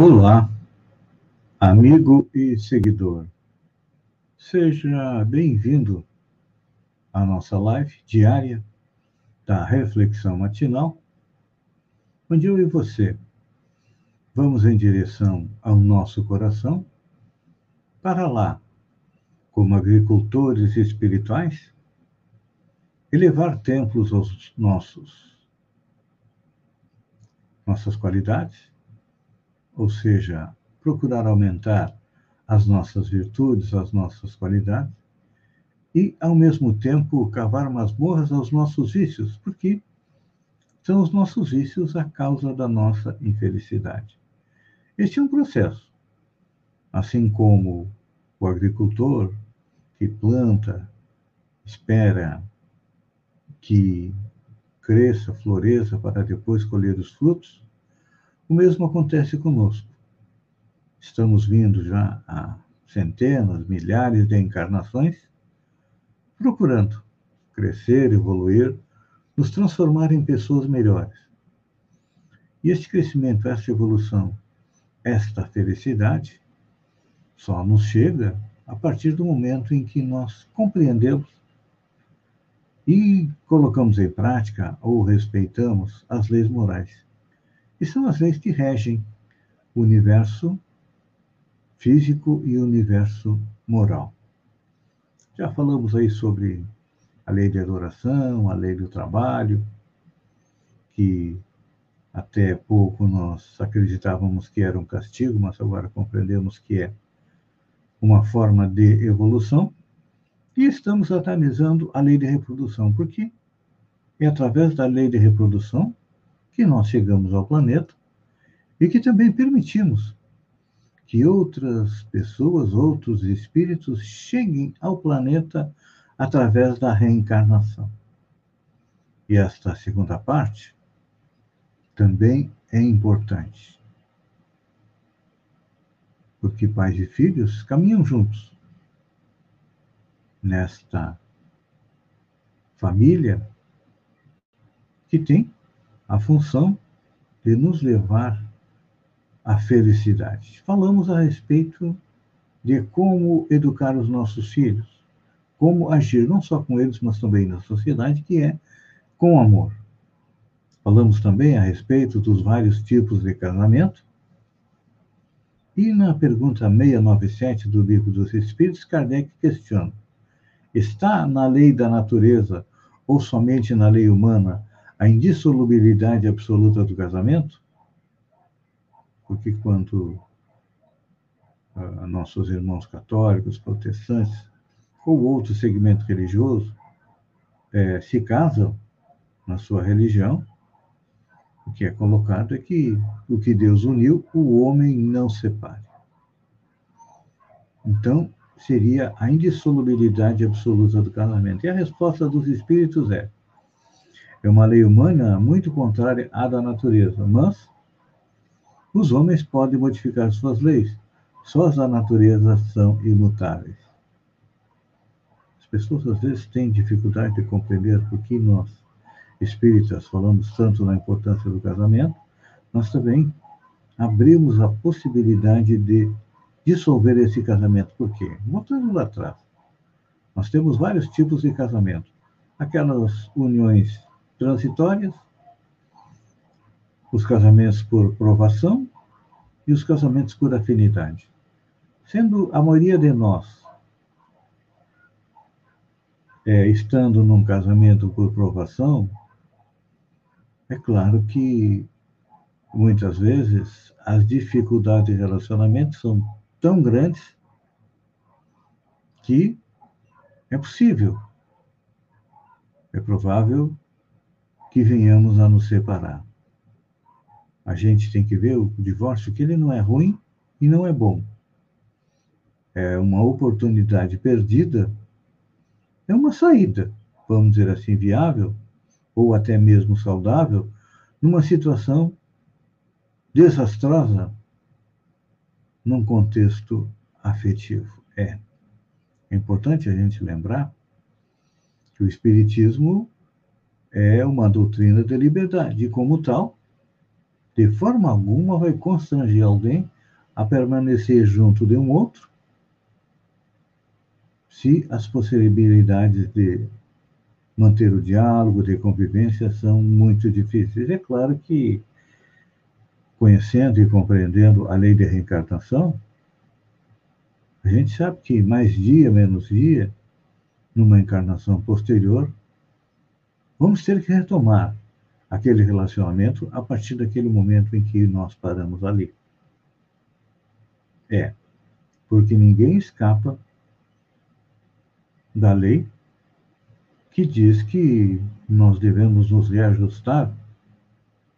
Olá, amigo e seguidor. Seja bem-vindo à nossa live diária da Reflexão Matinal, onde eu e você vamos em direção ao nosso coração para lá, como agricultores espirituais, elevar templos aos nossos nossas qualidades ou seja, procurar aumentar as nossas virtudes, as nossas qualidades, e, ao mesmo tempo, cavar masmorras aos nossos vícios, porque são os nossos vícios a causa da nossa infelicidade. Este é um processo. Assim como o agricultor que planta, espera que cresça, floresça para depois colher os frutos, o mesmo acontece conosco. Estamos vindo já há centenas, milhares de encarnações, procurando crescer, evoluir, nos transformar em pessoas melhores. E este crescimento, esta evolução, esta felicidade só nos chega a partir do momento em que nós compreendemos e colocamos em prática ou respeitamos as leis morais e são as leis que regem o universo físico e o universo moral. Já falamos aí sobre a lei de adoração, a lei do trabalho, que até pouco nós acreditávamos que era um castigo, mas agora compreendemos que é uma forma de evolução. E estamos analisando a lei de reprodução, porque é através da lei de reprodução que nós chegamos ao planeta e que também permitimos que outras pessoas, outros espíritos cheguem ao planeta através da reencarnação. E esta segunda parte também é importante. Porque pais e filhos caminham juntos nesta família que tem a função de nos levar à felicidade. Falamos a respeito de como educar os nossos filhos, como agir não só com eles, mas também na sociedade, que é com amor. Falamos também a respeito dos vários tipos de casamento. E na pergunta 697 do Livro dos Espíritos, Kardec questiona: está na lei da natureza ou somente na lei humana a indissolubilidade absoluta do casamento, porque quando uh, nossos irmãos católicos, protestantes ou outro segmento religioso é, se casam na sua religião, o que é colocado é que o que Deus uniu, o homem não separe. Então, seria a indissolubilidade absoluta do casamento. E a resposta dos espíritos é: é uma lei humana muito contrária à da natureza, mas os homens podem modificar suas leis, só as da natureza são imutáveis. As pessoas às vezes têm dificuldade de compreender por que nós, espíritas, falamos tanto na importância do casamento, nós também abrimos a possibilidade de dissolver esse casamento. Por quê? Voltando lá atrás, nós temos vários tipos de casamento. Aquelas uniões transitórias, os casamentos por provação e os casamentos por afinidade. Sendo a maioria de nós é, estando num casamento por provação, é claro que muitas vezes as dificuldades de relacionamento são tão grandes que é possível, é provável que venhamos a nos separar. A gente tem que ver o divórcio que ele não é ruim e não é bom. É uma oportunidade perdida, é uma saída, vamos dizer assim, viável ou até mesmo saudável numa situação desastrosa num contexto afetivo. É. É importante a gente lembrar que o Espiritismo é uma doutrina de liberdade, e como tal, de forma alguma vai constranger alguém a permanecer junto de um outro se as possibilidades de manter o diálogo, de convivência, são muito difíceis. É claro que, conhecendo e compreendendo a lei de reencarnação, a gente sabe que mais dia, menos dia, numa encarnação posterior, vamos ter que retomar aquele relacionamento a partir daquele momento em que nós paramos ali. É, porque ninguém escapa da lei que diz que nós devemos nos reajustar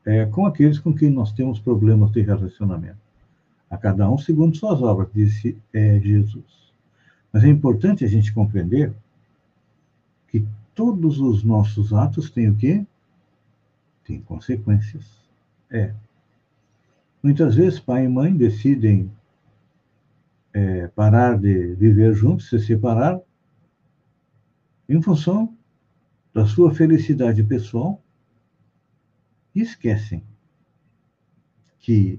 é, com aqueles com quem nós temos problemas de relacionamento. A cada um segundo suas obras, disse é, Jesus. Mas é importante a gente compreender que todos os nossos atos têm o quê? Tem consequências. É. Muitas vezes pai e mãe decidem é, parar de viver juntos, se separar, em função da sua felicidade pessoal e esquecem que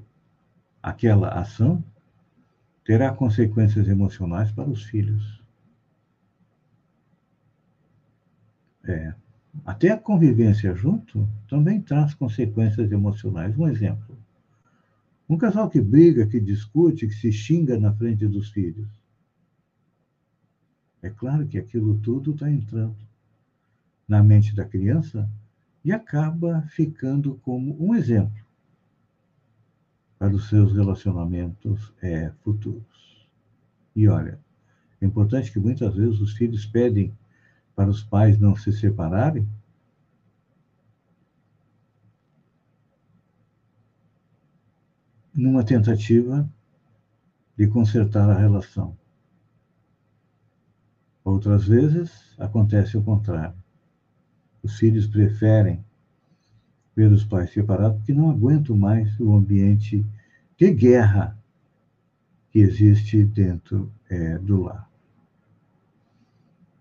aquela ação terá consequências emocionais para os filhos. É, até a convivência junto também traz consequências emocionais. Um exemplo: um casal que briga, que discute, que se xinga na frente dos filhos. É claro que aquilo tudo está entrando na mente da criança e acaba ficando como um exemplo para os seus relacionamentos é, futuros. E olha, é importante que muitas vezes os filhos pedem para os pais não se separarem. Numa tentativa de consertar a relação. Outras vezes acontece o contrário. Os filhos preferem ver os pais separados porque não aguentam mais o ambiente de guerra que existe dentro é, do lar.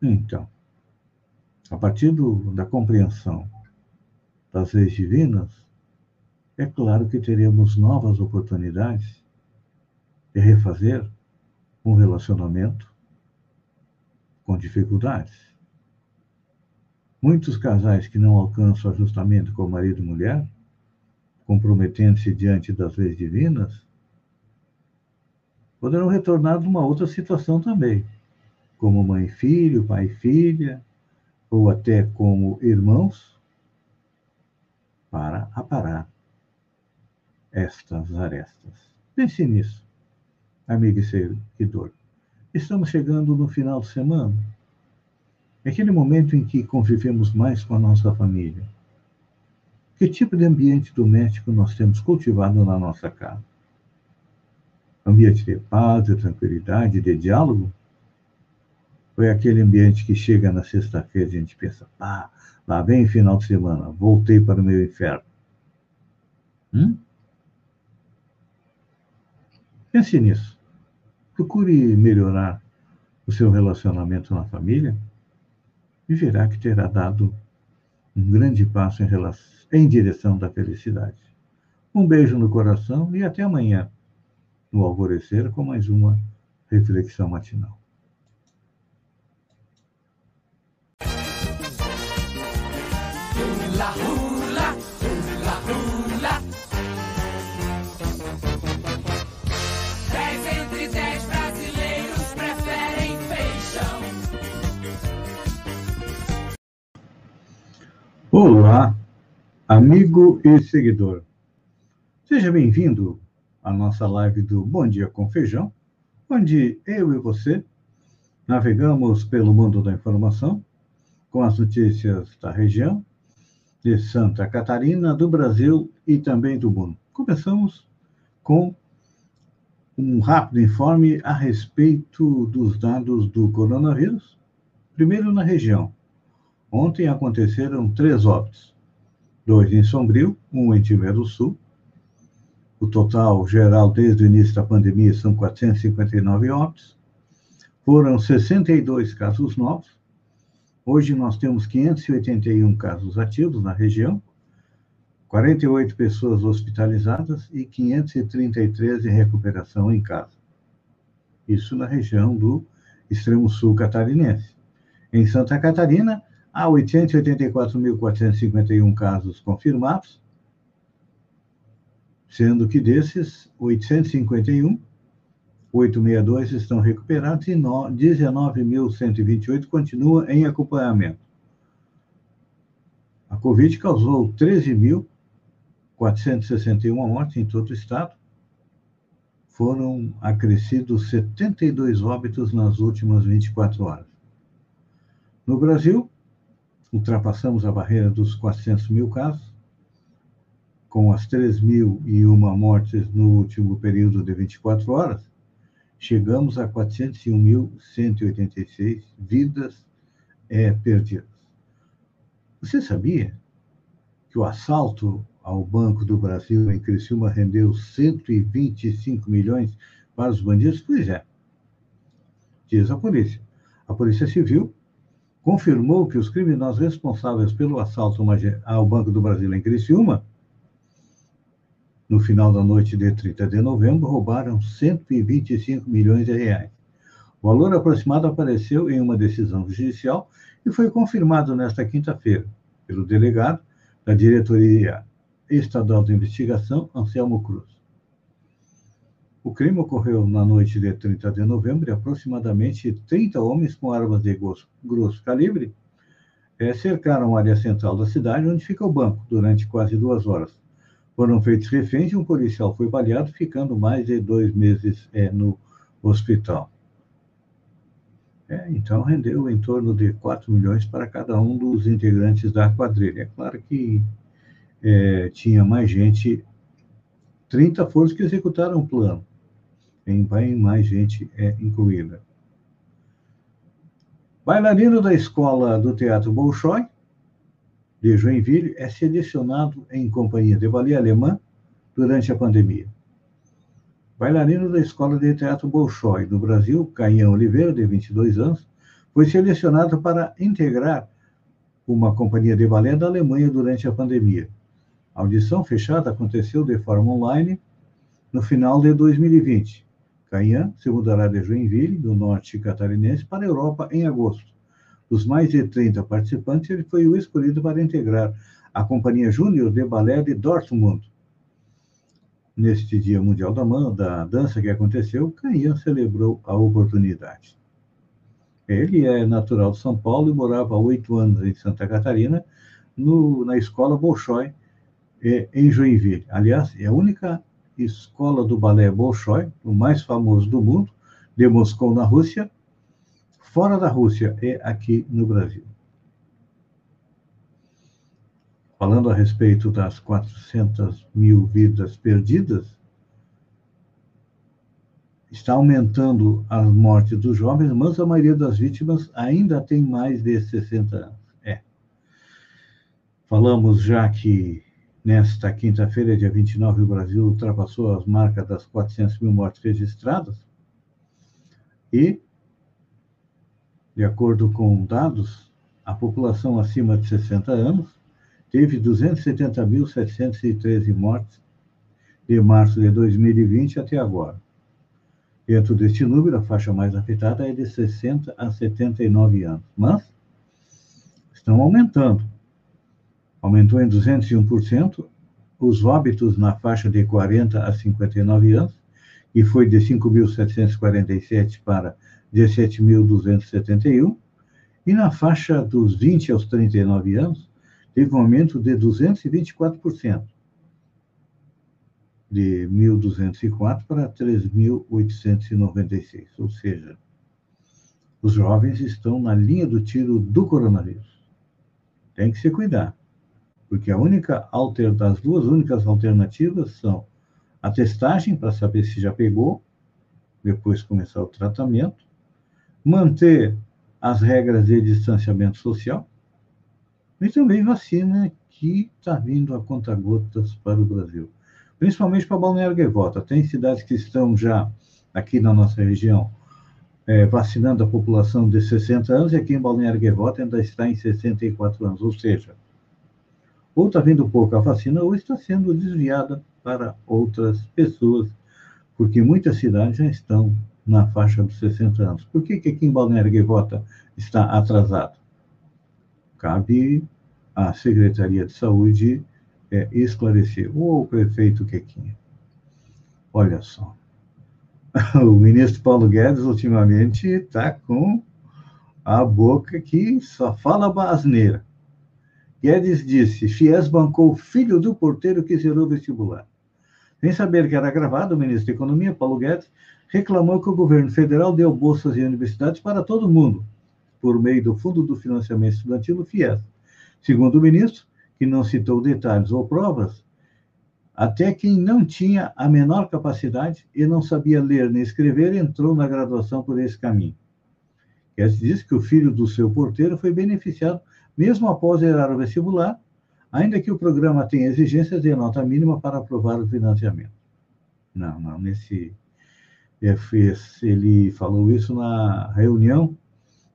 Então, a partir do, da compreensão das leis divinas, é claro que teremos novas oportunidades de refazer um relacionamento com dificuldades. Muitos casais que não alcançam ajustamento com marido e mulher, comprometendo-se diante das leis divinas, poderão retornar numa outra situação também, como mãe e filho, pai e filha, ou até como irmãos, para aparar estas arestas. Pense nisso, amigo e seguidor. Estamos chegando no final de semana. É aquele momento em que convivemos mais com a nossa família. Que tipo de ambiente doméstico nós temos cultivado na nossa casa? Ambiente de paz, de tranquilidade, de diálogo? É aquele ambiente que chega na sexta-feira e a gente pensa, ah, lá vem final de semana, voltei para o meu inferno? Hum? Pense nisso. Procure melhorar o seu relacionamento na família e verá que terá dado um grande passo em, relação, em direção da felicidade. Um beijo no coração e até amanhã, no alvorecer, com mais uma reflexão matinal. Olá, amigo e seguidor. Seja bem-vindo à nossa live do Bom Dia com Feijão, onde eu e você navegamos pelo mundo da informação com as notícias da região, de Santa Catarina, do Brasil e também do mundo. Começamos com um rápido informe a respeito dos dados do coronavírus, primeiro na região Ontem aconteceram três óbitos: dois em Sombrio, um em Timé do Sul. O total geral desde o início da pandemia são 459 óbitos. Foram 62 casos novos. Hoje nós temos 581 casos ativos na região. 48 pessoas hospitalizadas e 533 em recuperação em casa. Isso na região do extremo sul catarinense. Em Santa Catarina, há 884.451 casos confirmados, sendo que desses, 851, 862 estão recuperados e 19.128 continuam em acompanhamento. A Covid causou 13.461 mortes em todo o estado. Foram acrescidos 72 óbitos nas últimas 24 horas. No Brasil, ultrapassamos a barreira dos 400 mil casos, com as 3.001 mortes no último período de 24 horas, chegamos a 401.186 vidas é, perdidas. Você sabia que o assalto ao Banco do Brasil em Criciúma rendeu 125 milhões para os bandidos? Pois é, diz a polícia. A Polícia Civil confirmou que os criminosos responsáveis pelo assalto ao Banco do Brasil em Criciúma, no final da noite de 30 de novembro, roubaram 125 milhões de reais. O valor aproximado apareceu em uma decisão judicial e foi confirmado nesta quinta-feira pelo delegado da Diretoria Estadual de Investigação, Anselmo Cruz. O crime ocorreu na noite de 30 de novembro e aproximadamente 30 homens com armas de grosso calibre é, cercaram a área central da cidade, onde fica o banco, durante quase duas horas. Foram feitos reféns e um policial foi baleado, ficando mais de dois meses é, no hospital. É, então, rendeu em torno de 4 milhões para cada um dos integrantes da quadrilha. É claro que é, tinha mais gente, 30 foram que executaram o plano, em bem mais gente é incluída. Bailarino da escola do Teatro Bolshoi, de Joinville, é selecionado em companhia de balé alemã durante a pandemia. Bailarino da Escola de Teatro Bolshoi, no Brasil, Caian Oliveira, de 22 anos, foi selecionado para integrar uma companhia de balé da Alemanha durante a pandemia. A audição fechada aconteceu de forma online no final de 2020. Caian se mudará de Joinville, do norte catarinense, para a Europa em agosto. Dos mais de 30 participantes, ele foi o escolhido para integrar a Companhia Júnior de Balé de Dortmund, neste Dia Mundial da, Man, da Dança que aconteceu, Caian celebrou a oportunidade. Ele é natural de São Paulo e morava há oito anos em Santa Catarina, no, na escola Bolshoi, é, em Joinville. Aliás, é a única escola do balé Bolshoi, o mais famoso do mundo, de Moscou, na Rússia. Fora da Rússia, é aqui no Brasil. falando a respeito das 400 mil vidas perdidas, está aumentando as mortes dos jovens, mas a maioria das vítimas ainda tem mais de 60 anos. É. Falamos já que nesta quinta-feira, dia 29, o Brasil ultrapassou as marcas das 400 mil mortes registradas e, de acordo com dados, a população acima de 60 anos teve 270.713 mortes de março de 2020 até agora. Dentro deste número, a faixa mais afetada é de 60 a 79 anos, mas estão aumentando. Aumentou em 201% os óbitos na faixa de 40 a 59 anos, e foi de 5.747 para 17.271, e na faixa dos 20 aos 39 anos, teve um aumento de 224%, de 1.204 para 3.896, ou seja, os jovens estão na linha do tiro do coronavírus. Tem que se cuidar, porque a única alter, das duas únicas alternativas são a testagem para saber se já pegou, depois começar o tratamento, manter as regras de distanciamento social, e também vacina que está vindo a conta-gotas para o Brasil, principalmente para Balneário Gaivota. Tem cidades que estão já aqui na nossa região é, vacinando a população de 60 anos e aqui em Balneário Gaivota ainda está em 64 anos, ou seja, ou está vindo pouco a vacina, ou está sendo desviada para outras pessoas, porque muitas cidades já estão na faixa dos 60 anos. Por que, que aqui em Balneário Gaivota está atrasado? Cabe à Secretaria de Saúde é, esclarecer, ou o prefeito Quequinha. Olha só, o ministro Paulo Guedes ultimamente está com a boca que só fala basneira. Guedes disse: Fies bancou o filho do porteiro que zerou o vestibular. Sem saber que era gravado, o ministro da Economia, Paulo Guedes, reclamou que o governo federal deu bolsas e universidades para todo mundo, por meio do Fundo do Financiamento Estudantil, o FIES. Segundo o ministro, que não citou detalhes ou provas, até quem não tinha a menor capacidade e não sabia ler nem escrever entrou na graduação por esse caminho. Guedes disse que o filho do seu porteiro foi beneficiado mesmo após zerar o vestibular, ainda que o programa tenha exigências de nota mínima para aprovar o financiamento. Não, não, nesse ele falou isso na reunião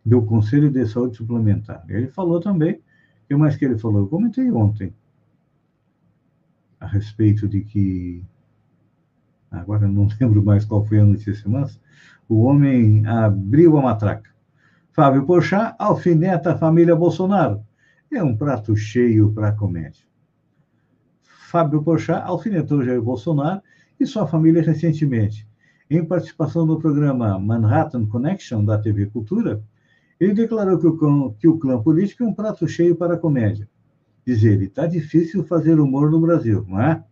do Conselho de Saúde Suplementar. Ele falou também, o que mais que ele falou? Eu comentei ontem a respeito de que, agora não lembro mais qual foi a notícia, mas o homem abriu a matraca. Fábio Porchat alfineta a família Bolsonaro. É um prato cheio para comédia. Fábio Porchat alfinetou Jair Bolsonaro e sua família recentemente. Em participação no programa Manhattan Connection da TV Cultura, ele declarou que o, que o clã político é um prato cheio para a comédia. Diz ele, está difícil fazer humor no Brasil, não é?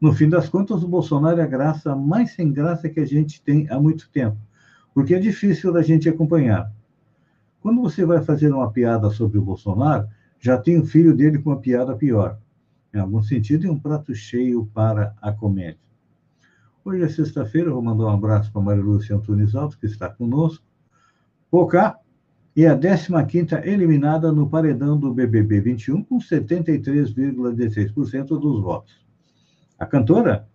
No fim das contas, o Bolsonaro é a graça mais sem graça que a gente tem há muito tempo, porque é difícil da gente acompanhar. Quando você vai fazer uma piada sobre o Bolsonaro, já tem o filho dele com uma piada pior. Em algum sentido, é um prato cheio para a comédia. Hoje é sexta-feira, vou mandar um abraço para a Maria Lúcia Antunes Alves, que está conosco. Pocá e a 15ª eliminada no paredão do BBB 21, com 73,16% dos votos. A cantora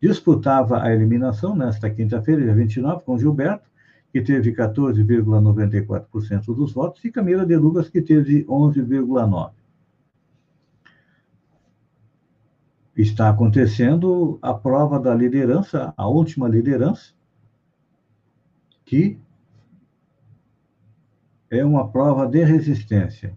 disputava a eliminação nesta quinta-feira, dia 29, com Gilberto, que teve 14,94% dos votos, e Camila de Lucas, que teve 11,9%. está acontecendo a prova da liderança, a última liderança, que é uma prova de resistência.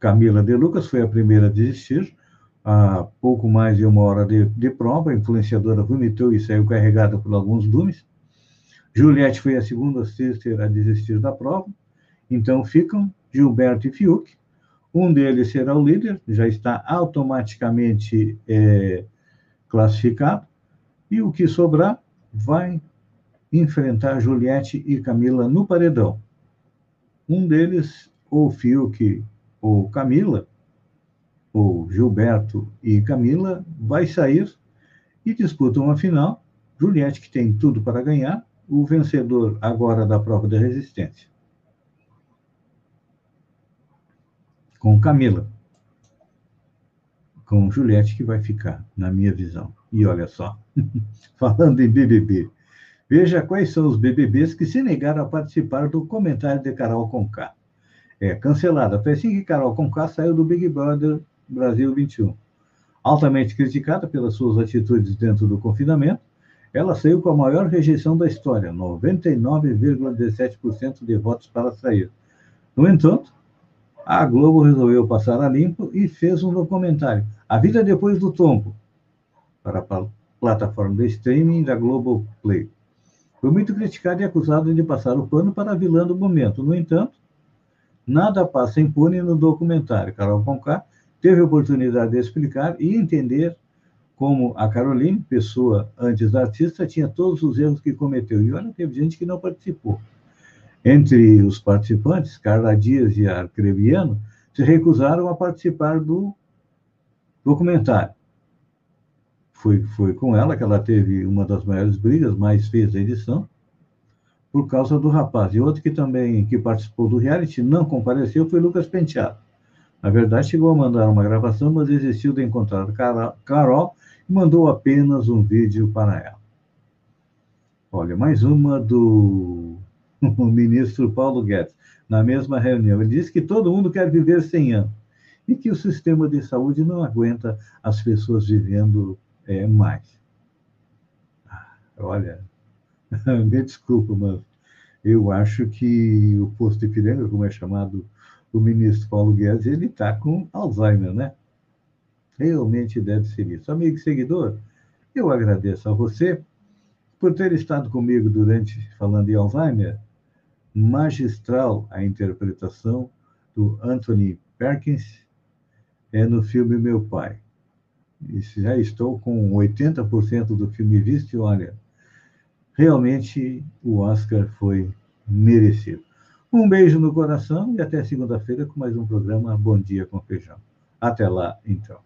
Camila de Lucas foi a primeira a desistir, há pouco mais de uma hora de, de prova, a influenciadora vomitou e saiu carregada por alguns lumes. Juliette foi a segunda sister a desistir da prova, então ficam Gilberto e Fiuk, um deles será o líder, já está automaticamente é, classificado, e o que sobrar vai enfrentar Juliette e Camila no paredão. Um deles, ou Fiuk ou Camila, ou Gilberto e Camila, vai sair e disputam a final. Juliette, que tem tudo para ganhar, o vencedor agora da prova da resistência. com Camila. Com Juliette, que vai ficar, na minha visão. E olha só, falando em BBB, veja quais são os BBBs que se negaram a participar do comentário de Carol Conká. É, cancelada. Foi assim que Carol Conká saiu do Big Brother Brasil 21. Altamente criticada pelas suas atitudes dentro do confinamento, ela saiu com a maior rejeição da história, 99,17% de votos para sair. No entanto, a Globo resolveu passar a limpo e fez um documentário, A Vida Depois do Tombo, para a plataforma de streaming da Globo Play. Foi muito criticado e acusado de passar o pano para a vilã do momento. No entanto, nada passa impune no documentário. Carol Conká teve a oportunidade de explicar e entender como a Caroline, pessoa antes da artista, tinha todos os erros que cometeu. E olha, teve gente que não participou. Entre os participantes, Carla Dias e Arcreviano se recusaram a participar do documentário. Foi, foi com ela que ela teve uma das maiores brigas, mais fez a edição, por causa do rapaz. E outro que também que participou do reality não compareceu foi Lucas Penteado. Na verdade, chegou a mandar uma gravação, mas desistiu de encontrar Carol e mandou apenas um vídeo para ela. Olha, mais uma do ministro Paulo Guedes, na mesma reunião. Ele disse que todo mundo quer viver 100 anos. e que o sistema de saúde não aguenta as pessoas vivendo é, mais. Ah, olha, me desculpa, mas eu acho que o posto de Ipiranga, como é chamado o ministro Paulo Guedes, ele está com Alzheimer, né? Realmente deve ser isso. Amigo e seguidor, eu agradeço a você por ter estado comigo durante falando em Alzheimer. Magistral a interpretação do Anthony Perkins é no filme Meu Pai. E já estou com 80% do filme visto e olha, realmente o Oscar foi merecido. Um beijo no coração e até segunda-feira com mais um programa Bom Dia com Feijão. Até lá, então.